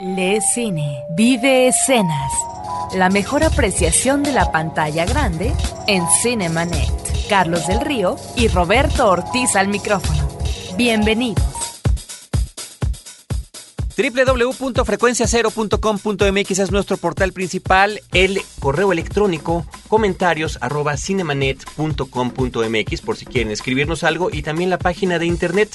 Le Cine. Vive escenas. La mejor apreciación de la pantalla grande en Cinemanet. Carlos del Río y Roberto Ortiz al micrófono. Bienvenidos. www.frecuenciacero.com.mx es nuestro portal principal, el correo electrónico comentarios arroba cinemanet.com.mx por si quieren escribirnos algo y también la página de internet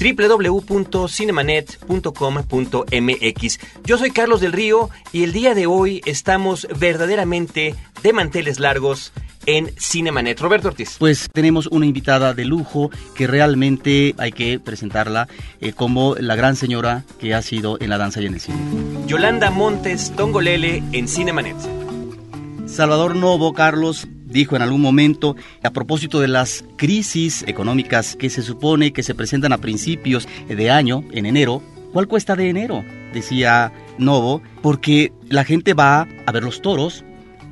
www.cinemanet.com.mx. Yo soy Carlos del Río y el día de hoy estamos verdaderamente de manteles largos en Cinemanet. Roberto Ortiz. Pues tenemos una invitada de lujo que realmente hay que presentarla eh, como la gran señora que ha sido en la danza y en el cine. Yolanda Montes Tongolele en Cinemanet. Salvador Novo, Carlos, dijo en algún momento a propósito de las crisis económicas que se supone que se presentan a principios de año, en enero, ¿cuál cuesta de enero? Decía Novo, porque la gente va a ver los toros,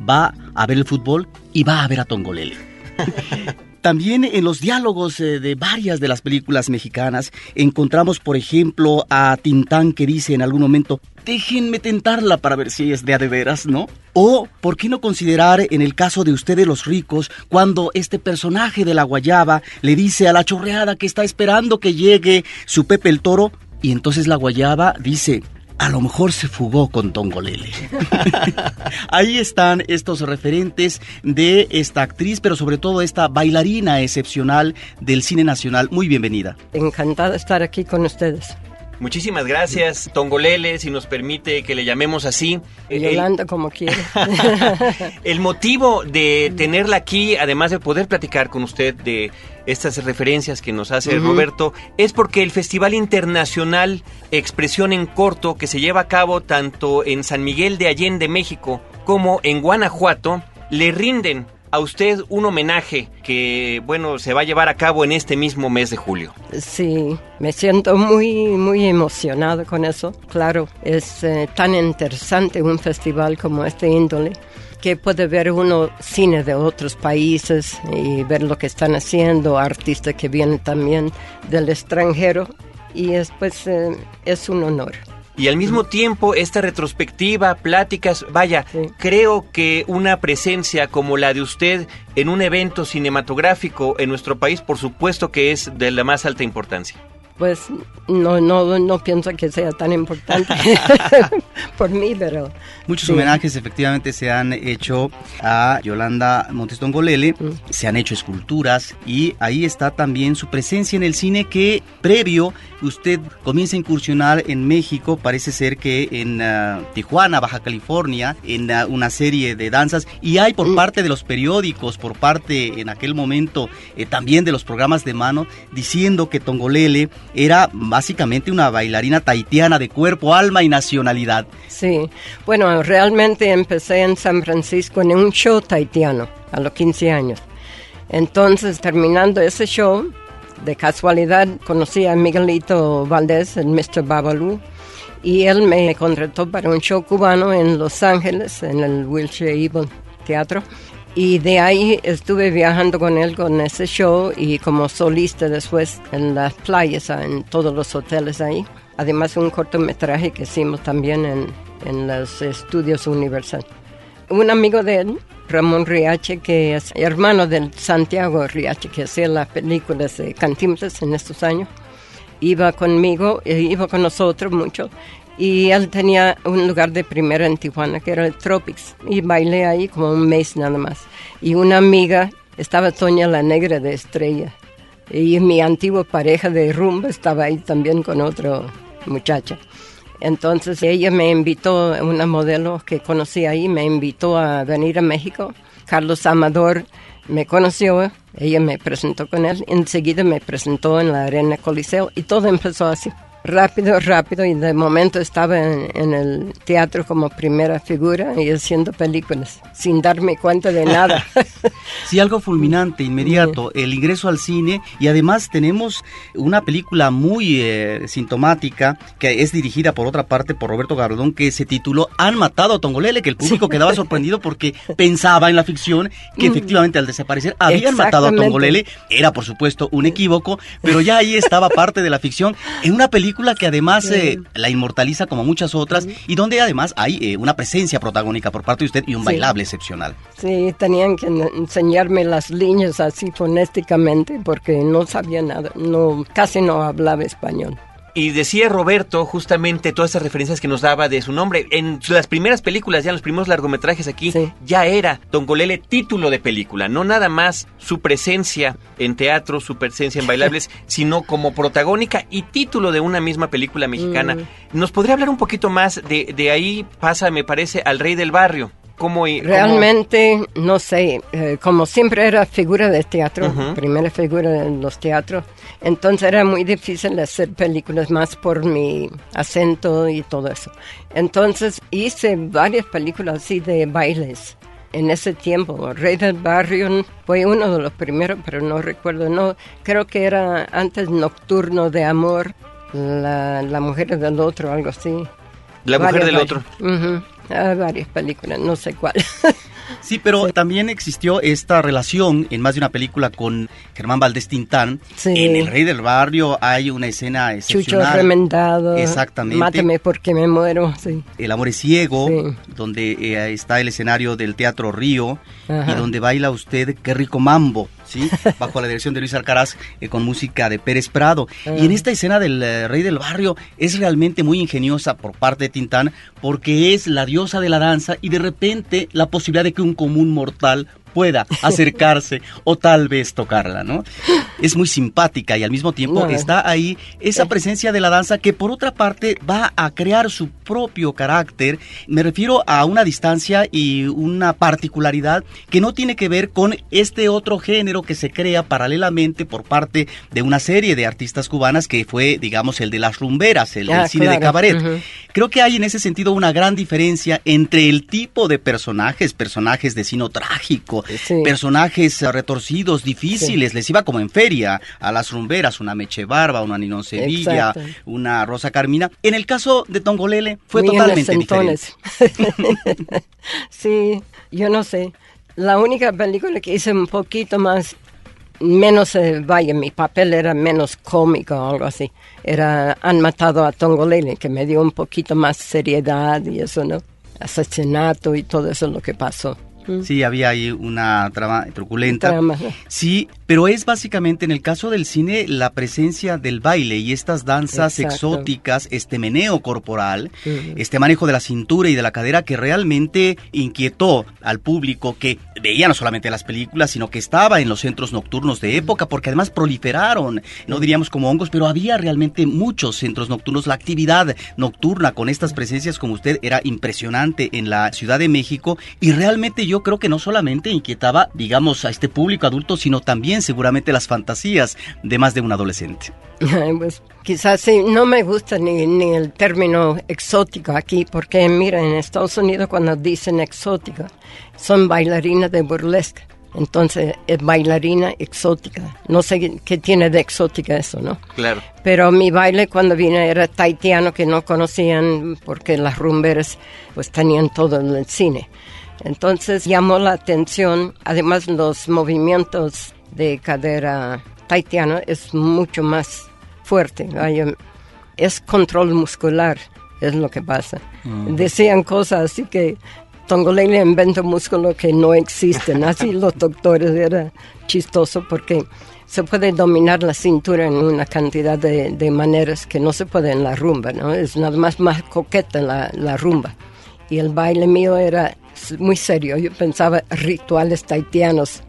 va a ver el fútbol y va a ver a Tongolele. También en los diálogos eh, de varias de las películas mexicanas encontramos, por ejemplo, a Tintán que dice en algún momento, déjenme tentarla para ver si es de a de veras, ¿no? O, ¿por qué no considerar en el caso de ustedes los ricos, cuando este personaje de la guayaba le dice a la chorreada que está esperando que llegue su Pepe el Toro, y entonces la guayaba dice, a lo mejor se fugó con Tongolele. Ahí están estos referentes de esta actriz, pero sobre todo esta bailarina excepcional del cine nacional. Muy bienvenida. Encantada de estar aquí con ustedes. Muchísimas gracias, Tongolele, si nos permite que le llamemos así. Yolanda, como quiere. el motivo de tenerla aquí, además de poder platicar con usted de estas referencias que nos hace Roberto, es porque el Festival Internacional Expresión en Corto, que se lleva a cabo tanto en San Miguel de Allende, México, como en Guanajuato, le rinden a usted un homenaje que, bueno, se va a llevar a cabo en este mismo mes de julio. Sí, me siento muy, muy emocionado con eso. Claro, es eh, tan interesante un festival como este índole que puede ver uno cine de otros países y ver lo que están haciendo, artistas que vienen también del extranjero y es, pues, eh, es un honor y al mismo tiempo esta retrospectiva, pláticas, vaya, creo que una presencia como la de usted en un evento cinematográfico en nuestro país, por supuesto que es de la más alta importancia pues no, no, no pienso que sea tan importante por mí, pero... Muchos homenajes efectivamente se han hecho a Yolanda Montes Golele, mm. se han hecho esculturas y ahí está también su presencia en el cine que previo usted comienza a incursionar en México, parece ser que en ah, Tijuana, Baja California, en ah, una serie de danzas y hay por mm. parte de los periódicos, por parte en aquel momento eh, también de los programas de mano, diciendo que Tongolele era básicamente una bailarina taitiana de cuerpo, alma y nacionalidad. Sí, bueno, realmente empecé en San Francisco en un show taitiano a los 15 años. Entonces, terminando ese show, de casualidad conocí a Miguelito Valdés, el Mr. Babalu, y él me contrató para un show cubano en Los Ángeles, en el Wilshire Evil Teatro. Y de ahí estuve viajando con él con ese show y como solista después en las playas, en todos los hoteles ahí. Además un cortometraje que hicimos también en, en los estudios Universal. Un amigo de él, Ramón Riache, que es hermano de Santiago Riache, que hacía las películas de Cantinflas en estos años, iba conmigo, e iba con nosotros mucho, y él tenía un lugar de primera en Tijuana que era el Tropics y bailé ahí como un mes nada más. Y una amiga, estaba Toña la Negra de Estrella y mi antigua pareja de rumba estaba ahí también con otra muchacha. Entonces ella me invitó, una modelo que conocí ahí, me invitó a venir a México. Carlos Amador me conoció, ella me presentó con él, enseguida me presentó en la Arena Coliseo y todo empezó así rápido, rápido y de momento estaba en, el teatro como primera figura y haciendo películas sin darme cuenta de nada. sí, algo fulminante, inmediato, el ingreso al cine y además tenemos una película muy eh, sintomática que es dirigida por otra parte por Roberto Gardón que se tituló Han matado a Tongolele, que el público quedaba sorprendido porque pensaba en la ficción que mm. efectivamente al desaparecer habían matado a Tongolele, era por supuesto un equívoco, pero ya ahí estaba parte de la ficción en una película película que además eh, la inmortaliza como muchas otras y donde además hay eh, una presencia protagónica por parte de usted y un bailable excepcional. Sí, tenían que enseñarme las líneas así fonéticamente porque no sabía nada, no, casi no hablaba español. Y decía Roberto justamente todas esas referencias que nos daba de su nombre. En las primeras películas, ya en los primeros largometrajes aquí, ya era Tongolele título de película. No nada más su presencia en teatro, su presencia en bailables, sino como protagónica y título de una misma película mexicana. Mm. ¿Nos podría hablar un poquito más de, de ahí pasa, me parece, al rey del barrio? Realmente, no sé, eh, como siempre era figura de teatro, primera figura de los teatros, entonces era muy difícil hacer películas más por mi acento y todo eso. Entonces hice varias películas así de bailes en ese tiempo. Rey del Barrio fue uno de los primeros, pero no recuerdo, no, creo que era antes Nocturno de Amor, La, la Mujer del Otro, algo así. La Mujer del Otro. Ah, varias películas, no sé cuál. Sí, pero también existió esta relación en más de una película con Germán Valdés Tintán. En El Rey del Barrio hay una escena excepcional. Chucho remendado. Exactamente. Máteme porque me muero. El amor es ciego, donde eh, está el escenario del Teatro Río y donde baila usted Qué rico mambo. ¿Sí? bajo la dirección de Luis Alcaraz, eh, con música de Pérez Prado. Y en ah. esta escena del eh, Rey del Barrio es realmente muy ingeniosa por parte de Tintán, porque es la diosa de la danza y de repente la posibilidad de que un común mortal pueda acercarse o tal vez tocarla, ¿no? Es muy simpática y al mismo tiempo está ahí esa presencia de la danza que por otra parte va a crear su propio carácter. Me refiero a una distancia y una particularidad que no tiene que ver con este otro género que se crea paralelamente por parte de una serie de artistas cubanas que fue, digamos, el de las rumberas, el, ah, cine de cabaret. Creo que hay en ese sentido una gran diferencia entre el tipo de personajes, personajes de sino trágico, personajes retorcidos, difíciles, les iba como en feria a las rumberas, una Meche Barba, una Ninón Sevilla, una Rosa Carmina. En el caso de Tongolele fue totalmente diferente. sí, yo no sé. La única película que hice un poquito más menos, eh, vaya, mi papel era menos cómico o algo así. Era, han matado a Tongolele, que me dio un poquito más seriedad y eso, ¿no? Asesinato y todo eso lo que pasó. Sí, había ahí una trama truculenta. Sí, pero es básicamente en el caso del cine la presencia del baile y estas danzas exóticas, este meneo corporal, este manejo de la cintura y de la cadera que realmente inquietó al público que veía no solamente las películas, sino que estaba en los centros nocturnos de época, porque además proliferaron, no diríamos como hongos, pero había realmente muchos centros nocturnos. La actividad nocturna con estas presencias como usted era impresionante en la Ciudad de México y realmente yo creo que no solamente inquietaba, digamos, a este público adulto, sino también seguramente las fantasías de más de un adolescente. Pues quizás sí, no me gusta ni, ni el término exótico aquí, porque mira, en Estados Unidos cuando dicen exótica, son bailarinas de burlesque. Entonces es bailarina exótica. No sé qué tiene de exótica eso, ¿no? Claro. Pero mi baile cuando vine era taitiano que no conocían porque las rumberas pues tenían todo en el cine. Entonces llamó la atención, además los movimientos de cadera taitiano es mucho más fuerte, es control muscular, es lo que pasa. Mm. Decían cosas así que Tongolele inventa músculo que no existen, así los doctores era chistoso porque se puede dominar la cintura en una cantidad de, maneras que no se puede en la rumba, ¿no? Es nada más más coqueta la, la rumba. Y el baile mío era muy serio. Yo pensaba rituales taitianos.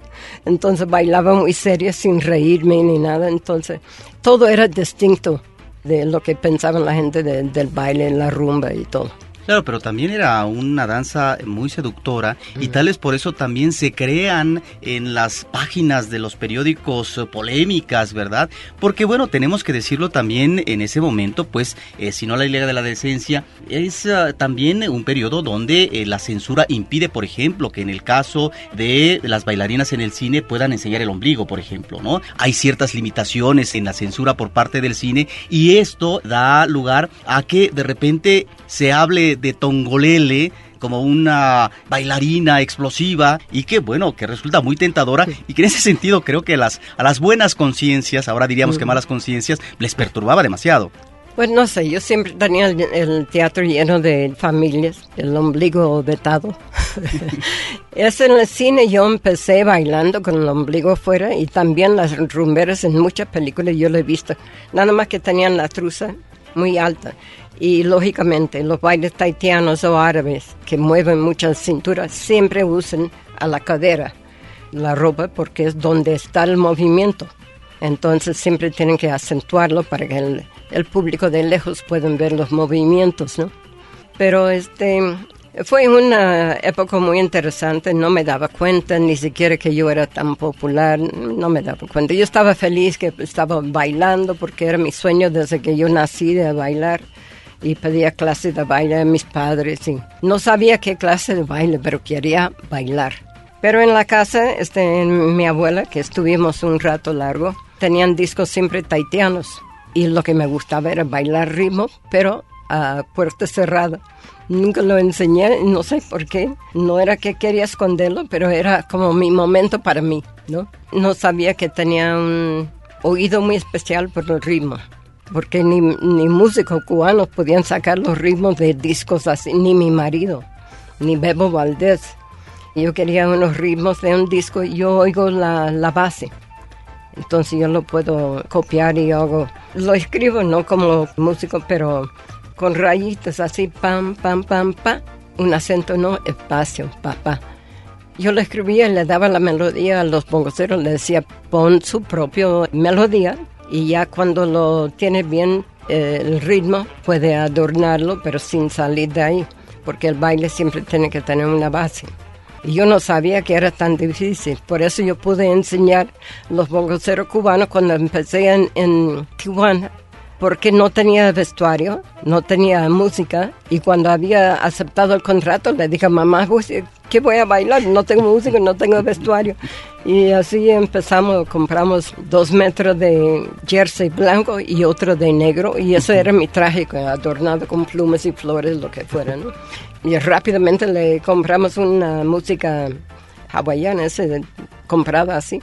Entonces bailaba muy serio sin reírme ni nada. Entonces todo era distinto de lo que pensaba la gente del baile, la rumba y todo. Claro, pero también era una danza muy seductora y tal es por eso también se crean en las páginas de los periódicos eh, polémicas, ¿verdad? Porque bueno, tenemos que decirlo también en ese momento, pues eh, si no la Liga de la Decencia es eh, también un periodo donde la censura impide, por ejemplo, que en el caso de las bailarinas en el cine puedan enseñar el ombligo, por ejemplo, ¿no? Hay ciertas limitaciones en la censura por parte del cine y esto da lugar a que de repente se hable de Tongolele como una bailarina explosiva y que bueno, que resulta muy tentadora y que en ese sentido creo que las, a las buenas conciencias, ahora diríamos que malas conciencias, les perturbaba demasiado. Pues no sé, yo siempre tenía el, teatro lleno de familias, el ombligo vetado. es en el cine yo empecé bailando con el ombligo fuera y también las rumberas en muchas películas yo lo he visto. Nada más que tenían la truza muy alta. Y lógicamente los bailes taitianos o árabes que mueven muchas cinturas siempre usan a la cadera la ropa porque es donde está el movimiento. Entonces siempre tienen que acentuarlo para que el, público de lejos pueda ver los movimientos, ¿no? Pero este fue una época muy interesante, no me daba cuenta ni siquiera que yo era tan popular, no me daba cuenta. Yo estaba feliz que estaba bailando porque era mi sueño desde que yo nací de bailar y pedía clases de baile a mis padres no sabía qué clase de baile, pero quería bailar. Pero en la casa, este, mi abuela, que estuvimos un rato largo, tenían discos siempre taitianos y lo que me gustaba era bailar ritmo, pero a puerta cerrada. Nunca lo enseñé, no sé por qué. No era que quería esconderlo, pero era como mi momento para mí, ¿no? No sabía que tenía un oído muy especial por el ritmo, porque ni, ni músicos cubanos podían sacar los ritmos de discos así, ni mi marido, ni Bebo Valdés. Yo quería unos ritmos de un disco y yo oigo la, la base entonces yo lo puedo copiar y hago, lo escribo no como músico, pero con rayitas así, pam, pam, pam, pam, un acento no, espacio, papá. Yo lo escribía y le daba la melodía a los bongoceros, le decía, pon su propia melodía y ya cuando lo tiene bien eh, el ritmo puede adornarlo, pero sin salir de ahí, porque el baile siempre tiene que tener una base. Y yo no sabía que era tan difícil. Por eso yo pude enseñar los bongoceros cubanos cuando empecé en, en Tijuana porque no tenía vestuario, no tenía música y cuando había aceptado el contrato le dije, mamá, pues, ¿qué voy a bailar? No tengo música, no tengo vestuario. Y así empezamos, compramos dos metros de jersey blanco y otro de negro y eso era mi traje adornado con plumas y flores, lo que fuera. ¿no? Y rápidamente le compramos una música hawaiana, ese, comprada así.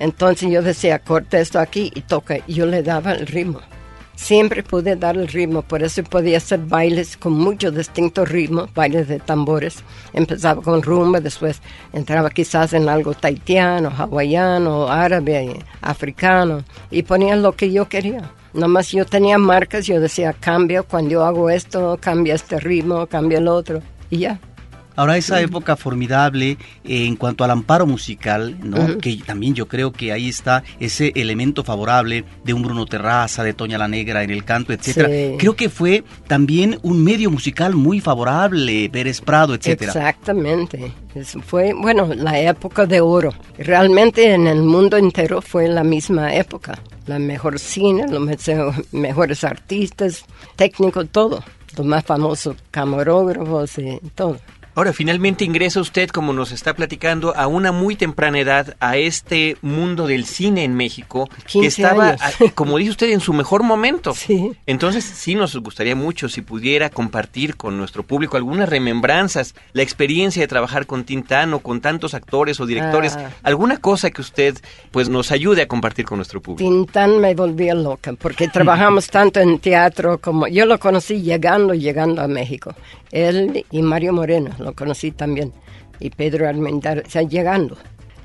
Entonces yo decía, corta esto aquí y toca. Y yo le daba el ritmo. Siempre pude dar el ritmo, por eso podía hacer bailes con muchos distintos ritmos, bailes de tambores. Empezaba con rumba, después entraba quizás en algo taitiano, hawaiano, árabe, africano, y ponía lo que yo quería. Nomás yo tenía marcas, yo decía, cambio, cuando yo hago esto, cambia este ritmo, cambia el otro, y ya. Ahora esa época formidable eh, en cuanto al amparo musical, ¿no? Que también yo creo que ahí está ese elemento favorable de un Bruno Terraza, de Toña la Negra en el canto, etcétera. Creo que fue también un medio musical muy favorable, Pérez Prado, etcétera. Exactamente. fue, bueno, la época de oro. Realmente en el mundo entero fue la misma época. La mejor cine, los mejores artistas, técnicos, todo. Los más famosos camarógrafos y todo. Ahora, finalmente ingresa usted, como nos está platicando, a una muy temprana edad a este mundo del cine en México, que estaba, como dice usted, en su mejor momento. Sí. Entonces, sí nos gustaría mucho si pudiera compartir con nuestro público algunas remembranzas, la experiencia de trabajar con Tintán con tantos actores o directores, ah. alguna cosa que usted pues nos ayude a compartir con nuestro público. Tintán me volvía loca, porque trabajamos tanto en teatro como yo lo conocí llegando, llegando a México. Él y Mario Moreno conocí también, y Pedro Armendar, o sea, llegando.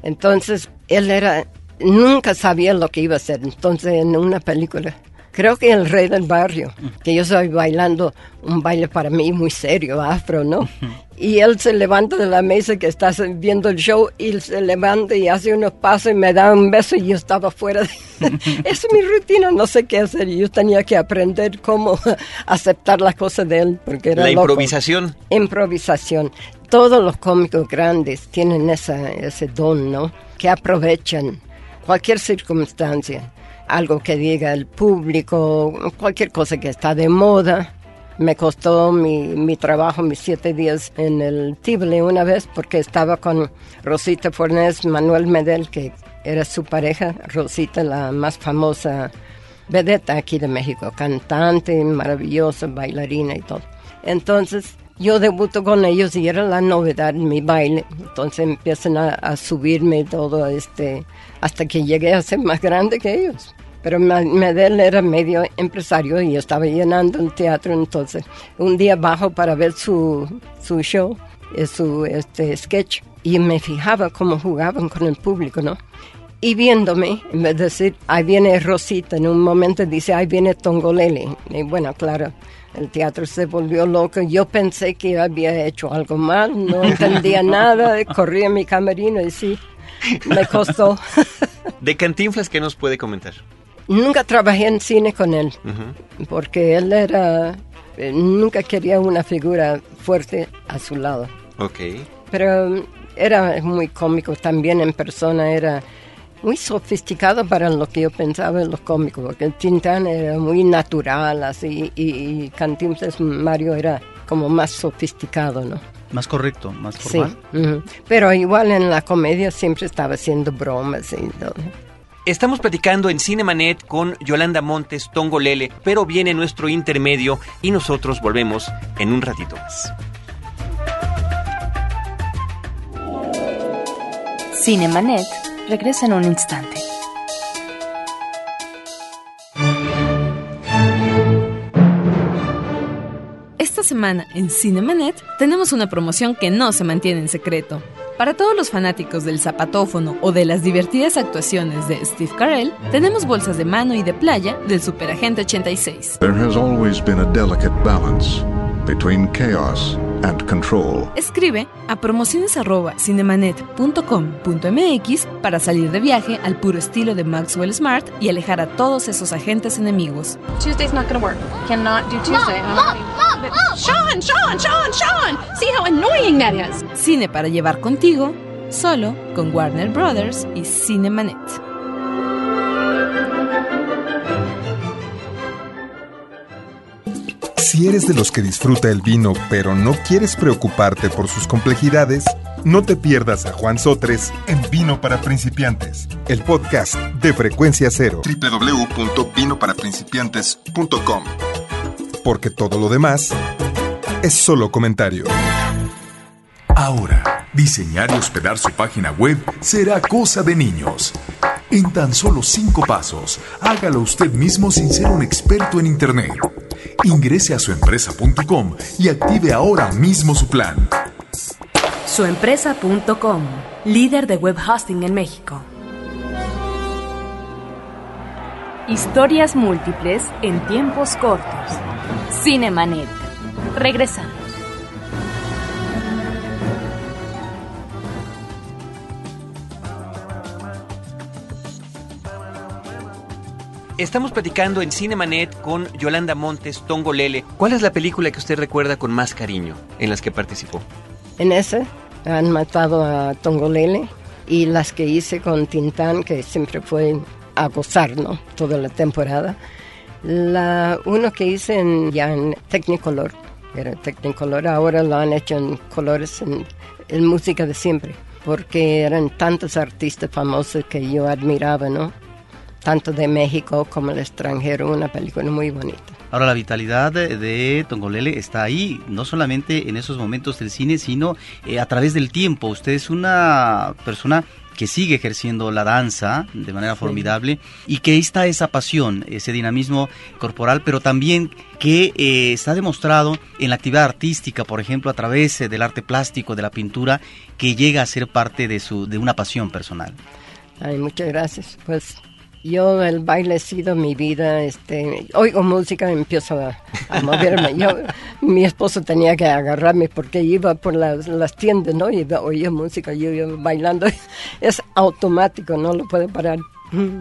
Entonces, él era, nunca sabía lo que iba a hacer. Entonces, en una película, creo que El Rey del Barrio, que yo estoy bailando un baile para mí muy serio, afro, ¿no? Y él se levanta de la mesa que está viendo el show y se levanta y hace unos pasos y me da un beso y yo estaba fuera. De... es mi rutina, no sé qué hacer. Yo tenía que aprender cómo aceptar las cosas de él porque era La improvisación. Improvisación. Todos los cómicos grandes tienen esa, ese don, ¿no? Que aprovechan cualquier circunstancia. Algo que diga el público, cualquier cosa que está de moda me costó mi, mi, trabajo, mis siete días en el Tivoli una vez porque estaba con Rosita Fornés, Manuel Medel, que era su pareja, Rosita, la más famosa vedeta aquí de México, cantante, maravillosa, bailarina y todo. Entonces yo debuto con ellos y era la novedad en mi baile. Entonces empiezan a, subirme todo este, hasta que llegué a ser más grande que ellos. Pero Medel era medio empresario y estaba llenando un teatro, entonces un día bajo para ver su, su show, eh, su este, sketch, y me fijaba cómo jugaban con el público, ¿no? Y viéndome, en vez de decir, ahí viene Rosita, en un momento dice, ahí viene Tongolele. Y bueno, claro, el teatro se volvió loco. Yo pensé que había hecho algo mal, no entendía nada, corrí a mi camerino y sí, me costó. ¿De Cantinflas qué nos puede comentar? Nunca trabajé en cine con él, porque él era, eh, nunca quería una figura fuerte a su lado. Ok. Pero era muy cómico también en persona, era muy sofisticado para lo que yo pensaba en los cómicos, porque el Tintán era muy natural, así, y, Cantinflas Mario era como más sofisticado, ¿no? Más correcto, más formal. Sí, pero igual en la comedia siempre estaba haciendo bromas y todo. Estamos platicando en Cinemanet con Yolanda Montes Tongolele, pero viene nuestro intermedio y nosotros volvemos en un ratito más. Cinemanet regresa en un instante. Esta semana en Cinemanet tenemos una promoción que no se mantiene en secreto. Para todos los fanáticos del zapatófono o de las divertidas actuaciones de Steve Carell, tenemos bolsas de mano y de playa del Superagente 86. There has always been a delicate balance between chaos and control. Escribe a promociones@cinemanet.com.mx para salir de viaje al puro estilo de Maxwell Smart y alejar a todos esos agentes enemigos. Tuesday's not to work. Cannot do Tuesday. Mom, mom, mom, Sean, Sean, Sean, Sean. See how annoying that is. Cine para llevar contigo, solo con Warner Brothers y Cinemanet. Si eres de los que disfruta el vino pero no quieres preocuparte por sus complejidades, no te pierdas a Juan Sotres en Vino para Principiantes, el podcast de Frecuencia Cero. www.vinoparaprincipiantes.com Porque todo lo demás es solo comentario. Ahora, diseñar y hospedar su página web será cosa de niños. En tan solo cinco pasos, hágalo usted mismo sin ser un experto en Internet. Ingrese a suempresa.com y active ahora mismo su plan. Suempresa.com, líder de web hosting en México. Historias múltiples en tiempos cortos. Cinemanet. Regresamos. Estamos platicando en Cinemanet con Yolanda Montes Tongolele. ¿Cuál es la película que usted recuerda con más cariño en las que participó? En ese han matado a Tongolele y las que hice con Tintán, que siempre fue a gozar, ¿no? Toda la temporada. La uno que hice en, ya en Technicolor, era Technicolor, ahora lo han hecho en colores, en música de siempre, porque eran tantos artistas famosos que yo admiraba, ¿no? Tanto de México como el extranjero, una película muy bonita. Ahora la vitalidad de, Tongolele está ahí, no solamente en esos momentos del cine, sino eh, a través del tiempo. Usted es una persona que sigue ejerciendo la danza de manera formidable y que está esa pasión, ese dinamismo corporal, pero también que eh, está demostrado en la actividad artística, por ejemplo, a través eh, del arte plástico, de la pintura, que llega a ser parte de, su, de una pasión personal. Ay, muchas gracias. Pues yo el baile ha sido mi vida, este, oigo música empiezo a, moverme. Yo, mi esposo tenía que agarrarme porque iba por las, tiendas, ¿no? Y oía música, yo iba bailando. Es automático, no lo puede parar.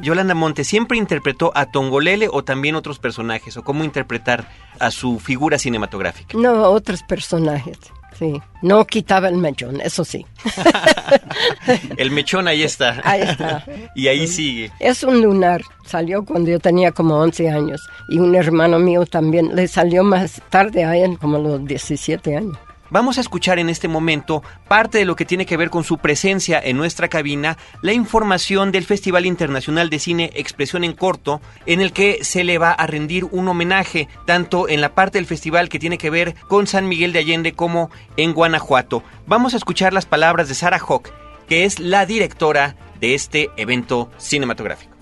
Yolanda Monte, ¿siempre interpretó a Tongolele o también otros personajes? ¿O cómo interpretar a su figura cinematográfica? No, otros personajes. Sí, no quitaba el mechón, eso sí. el mechón ahí está. Ahí está. y ahí sigue. Es un lunar, salió cuando yo tenía como 11 años y un hermano mío también le salió más tarde a él, como los 17 años. Vamos a escuchar en este momento parte de lo que tiene que ver con su presencia en nuestra cabina, la información del Festival Internacional de Cine Expresión en Corto, en el que se le va a rendir un homenaje tanto en la parte del festival que tiene que ver con San Miguel de Allende como en Guanajuato. Vamos a escuchar las palabras de Sara Hawk, que es la directora de este evento cinematográfico.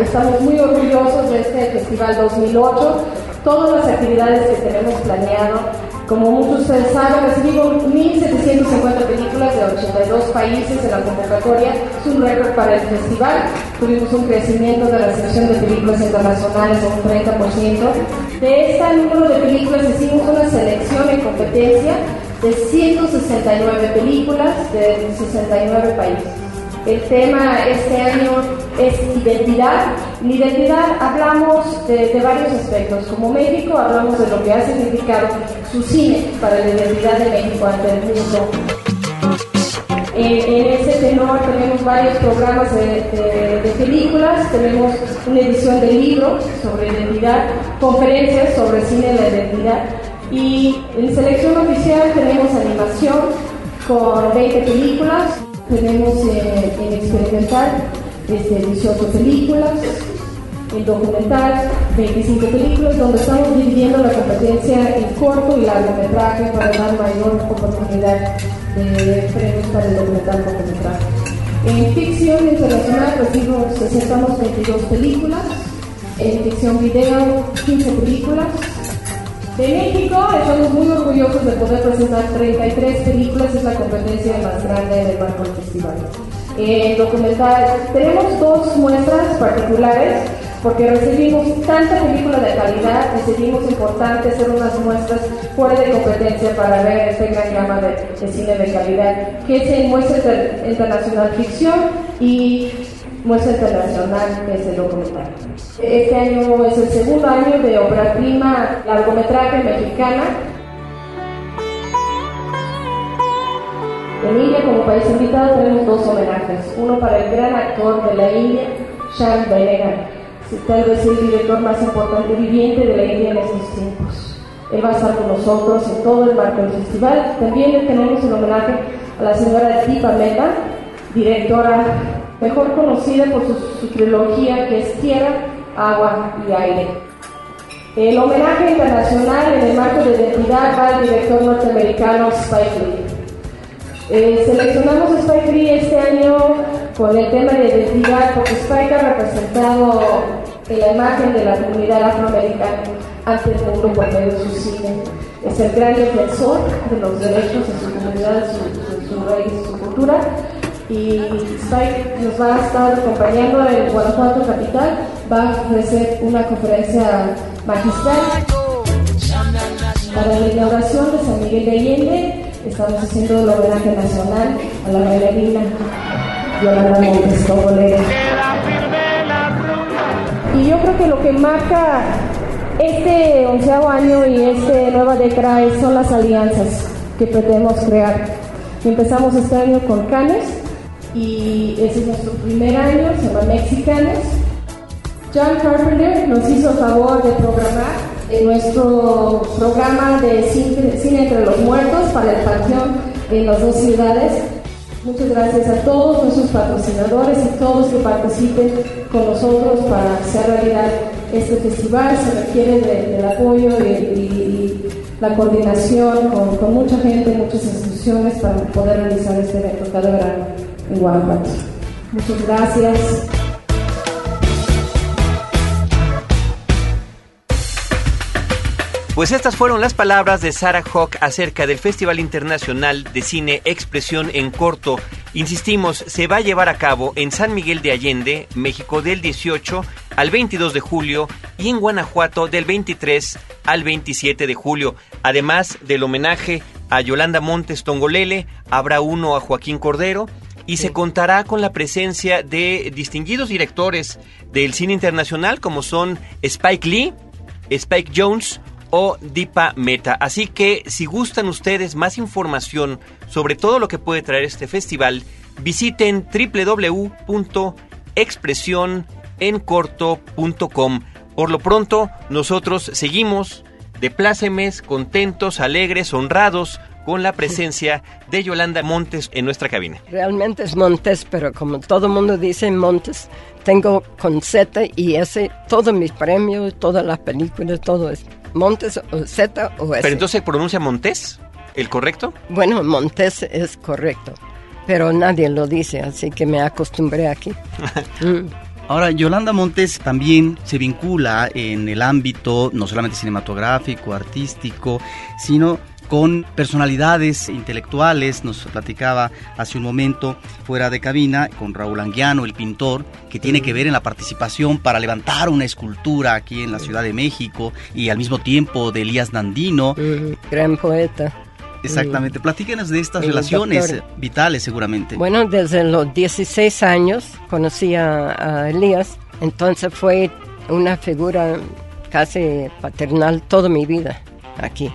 Estamos muy orgullosos de este Festival 2008, todas las actividades que tenemos planeado. Como muchos de ustedes saben, recibimos 1.750 películas de 82 países en la convocatoria. Es un récord para el festival. Tuvimos un crecimiento de la sección de películas internacionales de un 30%. De este número de películas hicimos una selección en competencia de 169 películas de 69 países. El tema este año es identidad. En identidad hablamos de, varios aspectos. Como México hablamos de lo que ha significado su cine para la identidad de México ante el mundo. en ese tenor tenemos varios programas de, de, películas, tenemos una edición de libros sobre identidad, conferencias sobre cine de la identidad y en selección oficial tenemos animación con 20 películas, tenemos eh, en experimental este, 18 películas, en documental 25 películas, donde estamos dividiendo la competencia en corto y largometraje para dar mayor oportunidad de premios para el documental cortometraje. En ficción internacional recibimos, presentamos 22 películas, en ficción video 15 películas, de México estamos muy orgullosos de poder presentar 33 películas, es la competencia más grande del marco del festival. En documental tenemos dos muestras particulares porque recibimos tanta película de calidad, decidimos importante hacer unas muestras fuera de competencia para ver este gran gama de, cine de calidad, que es en muestra internacional ficción y muestra internacional que es el documental. Este año es el segundo año de obra prima largometraje mexicana. En India, como país invitado, tenemos dos homenajes. Uno para el gran actor de la India, Shan Benegan, tal vez el director más importante viviente de la India en estos tiempos. Él va a estar con nosotros en todo el marco del festival. También tenemos el homenaje a la señora Deepa Mehta, directora mejor conocida por su, trilogía que es Tierra, Agua y Aire. El homenaje internacional en el marco de identidad va al director norteamericano Spike Lee. Eh, seleccionamos a Spike Lee este año con el tema de identidad porque Spike ha representado la imagen de la comunidad afroamericana ante el mundo por medio de su cine. Es el gran defensor de los derechos de su comunidad, su, su, su raíz, su cultura y Spike nos va a estar acompañando en Guanajuato Capital, va a ofrecer una conferencia magistral para la inauguración de San Miguel de Allende. Estamos haciendo el homenaje nacional a la bailarina Yolanda Montes Y yo creo que lo que marca este onceavo año y esta nueva década son las alianzas que pretendemos crear. Empezamos este año con Canes, y ese es nuestro primer año, se llama Mexicanos. John Carpenter nos hizo favor de programar nuestro programa de cine, entre los muertos para el Panteón en las dos ciudades. Muchas gracias a todos nuestros patrocinadores y todos que participen con nosotros para hacer realidad este festival. Se requiere del apoyo y, la coordinación con, con mucha gente, muchas instituciones para poder realizar este evento cada verano en Guanajuato. Muchas gracias. Pues estas fueron las palabras de Sarah Hawk acerca del Festival Internacional de Cine Expresión en Corto. Insistimos, se va a llevar a cabo en San Miguel de Allende, México, del 18 al 22 de julio y en Guanajuato del 23 al 27 de julio. Además del homenaje a Yolanda Montes Tongolele, habrá uno a Joaquín Cordero y se contará con la presencia de distinguidos directores del cine internacional como son Spike Lee, Spike Jones o Deepa Meta. Así que si gustan ustedes más información sobre todo lo que puede traer este festival, visiten www.expresionencorto.com. Por lo pronto, nosotros seguimos de plácemes, contentos, alegres, honrados con la presencia de Yolanda Montes en nuestra cabina. Realmente es Montes, pero como todo el mundo dice Montes, tengo con Z y S todos mis premios, todas las películas, todo es Montes o Z o S. Pero entonces se pronuncia Montes, ¿el correcto? Bueno, Montes es correcto, pero nadie lo dice, así que me acostumbré aquí. Mm. Ahora, Yolanda Montes también se vincula en el ámbito no solamente cinematográfico, artístico, sino con personalidades intelectuales, nos platicaba hace un momento fuera de cabina con Raúl Anguiano, el pintor, que tiene que ver en la participación para levantar una escultura aquí en la Ciudad de México y al mismo tiempo de Elías Nandino. Gran poeta. Exactamente, platíquenos de estas relaciones vitales seguramente. Bueno, desde los 16 años conocí a, Elías, entonces fue una figura casi paternal toda mi vida aquí.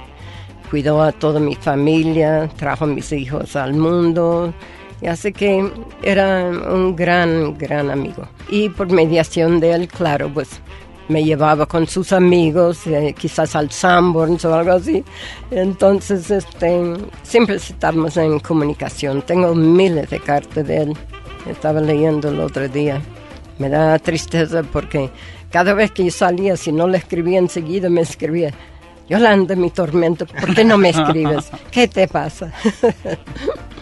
Cuidó a toda mi familia, trajo a mis hijos al mundo, y así que era un gran, gran amigo. Y por mediación de él, claro, pues me llevaba con sus amigos, eh, quizás al Sanborns o algo así. Entonces, este, siempre estábamos en comunicación. Tengo miles de cartas de él. Estaba leyendo el otro día. Me da tristeza porque cada vez que yo salía, si no le escribía enseguida, me escribía. Yolanda, mi tormento, ¿por qué no me escribes? ¿Qué te pasa?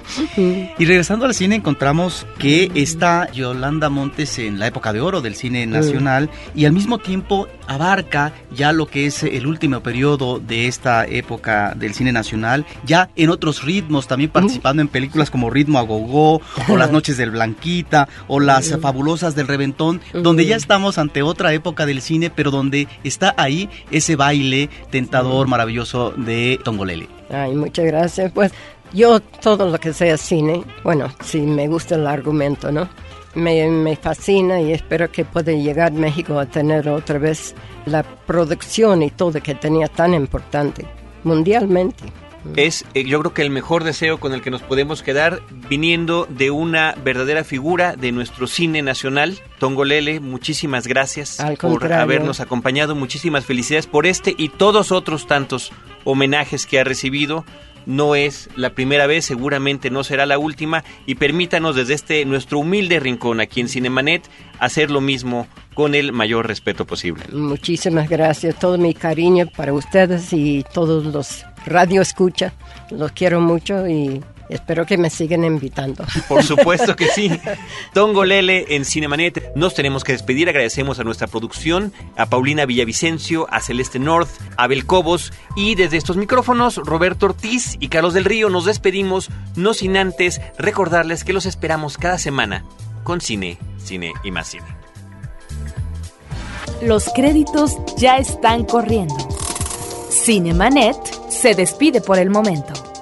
Y regresando al cine encontramos que está Yolanda Montes en la época de oro del cine nacional y al mismo tiempo abarca ya lo que es el último periodo de esta época del cine nacional, ya en otros ritmos, también participando en películas como Ritmo a Gogó o Las Noches del Blanquita o Las Fabulosas del Reventón, donde ya estamos ante otra época del cine, pero donde está ahí ese baile tentador, maravilloso de Tongolele. Ay, muchas gracias. Pues yo todo lo que sea cine, bueno, si me gusta el argumento, ¿no? Me, me fascina y espero que pueda llegar México a tener otra vez la producción y todo que tenía tan importante mundialmente. Es, eh, yo creo que el mejor deseo con el que nos podemos quedar viniendo de una verdadera figura de nuestro cine nacional. Tongolele, muchísimas gracias por habernos acompañado, muchísimas felicidades por este y todos otros tantos homenajes que ha recibido no es la primera vez, seguramente no será la última y permítanos desde este nuestro humilde rincón aquí en Cinemanet hacer lo mismo con el mayor respeto posible. Muchísimas gracias, todo mi cariño para ustedes y todos los radio escucha. Los quiero mucho y Espero que me sigan invitando. Por supuesto que sí. Tongolele en Cinemanet. Nos tenemos que despedir. Agradecemos a nuestra producción, a Paulina Villavicencio, a Celeste North, a Abel Cobos y desde estos micrófonos, Roberto Ortiz y Carlos del Río nos despedimos, no sin antes recordarles que los esperamos cada semana con cine, cine y más cine. Los créditos ya están corriendo. Cinemanet se despide por el momento.